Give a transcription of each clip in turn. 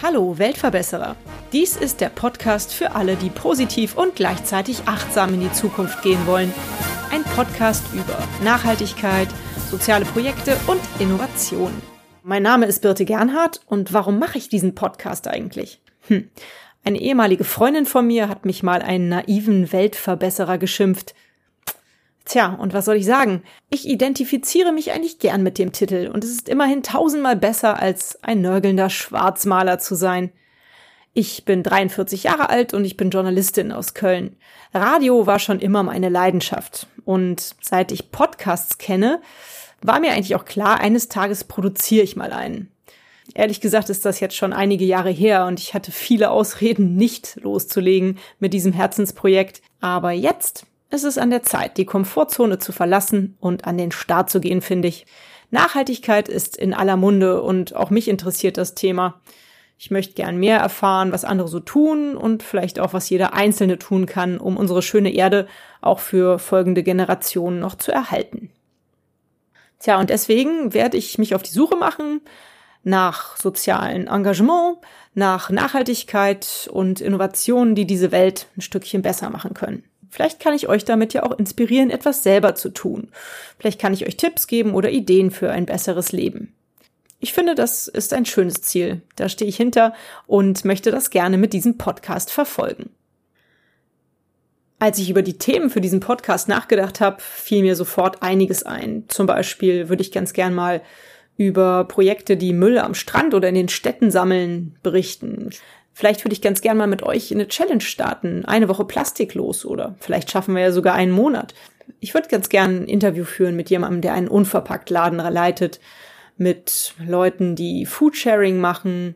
Hallo Weltverbesserer. Dies ist der Podcast für alle, die positiv und gleichzeitig achtsam in die Zukunft gehen wollen. Ein Podcast über Nachhaltigkeit, soziale Projekte und Innovation. Mein Name ist Birte Gernhardt und warum mache ich diesen Podcast eigentlich? Hm. Eine ehemalige Freundin von mir hat mich mal einen naiven Weltverbesserer geschimpft. Tja, und was soll ich sagen? Ich identifiziere mich eigentlich gern mit dem Titel und es ist immerhin tausendmal besser, als ein nörgelnder Schwarzmaler zu sein. Ich bin 43 Jahre alt und ich bin Journalistin aus Köln. Radio war schon immer meine Leidenschaft. Und seit ich Podcasts kenne, war mir eigentlich auch klar, eines Tages produziere ich mal einen. Ehrlich gesagt ist das jetzt schon einige Jahre her und ich hatte viele Ausreden, nicht loszulegen mit diesem Herzensprojekt. Aber jetzt es ist an der Zeit, die Komfortzone zu verlassen und an den Start zu gehen, finde ich. Nachhaltigkeit ist in aller Munde und auch mich interessiert das Thema. Ich möchte gern mehr erfahren, was andere so tun und vielleicht auch, was jeder Einzelne tun kann, um unsere schöne Erde auch für folgende Generationen noch zu erhalten. Tja, und deswegen werde ich mich auf die Suche machen nach sozialen Engagement, nach Nachhaltigkeit und Innovationen, die diese Welt ein Stückchen besser machen können. Vielleicht kann ich euch damit ja auch inspirieren, etwas selber zu tun. Vielleicht kann ich euch Tipps geben oder Ideen für ein besseres Leben. Ich finde, das ist ein schönes Ziel. Da stehe ich hinter und möchte das gerne mit diesem Podcast verfolgen. Als ich über die Themen für diesen Podcast nachgedacht habe, fiel mir sofort einiges ein. Zum Beispiel würde ich ganz gern mal über Projekte, die Müll am Strand oder in den Städten sammeln, berichten. Vielleicht würde ich ganz gern mal mit euch eine Challenge starten. Eine Woche plastiklos oder vielleicht schaffen wir ja sogar einen Monat. Ich würde ganz gern ein Interview führen mit jemandem, der einen unverpackt Laden leitet, mit Leuten, die Foodsharing machen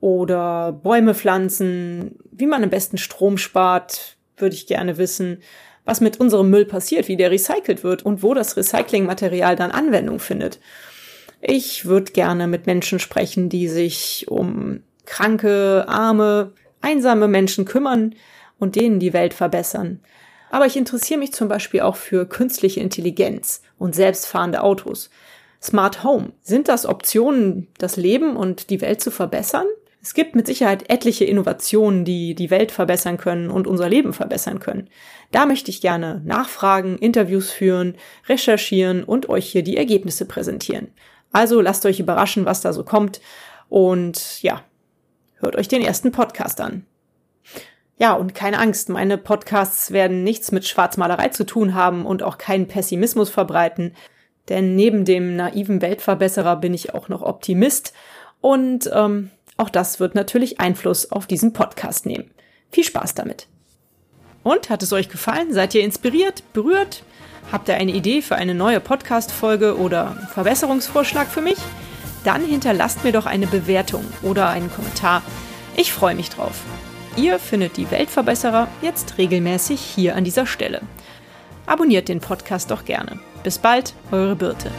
oder Bäume pflanzen, wie man am besten Strom spart, würde ich gerne wissen, was mit unserem Müll passiert, wie der recycelt wird und wo das Recyclingmaterial dann Anwendung findet. Ich würde gerne mit Menschen sprechen, die sich um kranke, arme, einsame Menschen kümmern und denen die Welt verbessern. Aber ich interessiere mich zum Beispiel auch für künstliche Intelligenz und selbstfahrende Autos. Smart Home. Sind das Optionen, das Leben und die Welt zu verbessern? Es gibt mit Sicherheit etliche Innovationen, die die Welt verbessern können und unser Leben verbessern können. Da möchte ich gerne nachfragen, Interviews führen, recherchieren und euch hier die Ergebnisse präsentieren. Also lasst euch überraschen, was da so kommt. Und ja, Hört euch den ersten Podcast an. Ja, und keine Angst, meine Podcasts werden nichts mit Schwarzmalerei zu tun haben und auch keinen Pessimismus verbreiten, denn neben dem naiven Weltverbesserer bin ich auch noch Optimist und ähm, auch das wird natürlich Einfluss auf diesen Podcast nehmen. Viel Spaß damit. Und hat es euch gefallen? Seid ihr inspiriert, berührt? Habt ihr eine Idee für eine neue Podcast-Folge oder Verbesserungsvorschlag für mich? Dann hinterlasst mir doch eine Bewertung oder einen Kommentar. Ich freue mich drauf. Ihr findet die Weltverbesserer jetzt regelmäßig hier an dieser Stelle. Abonniert den Podcast doch gerne. Bis bald, eure Birte.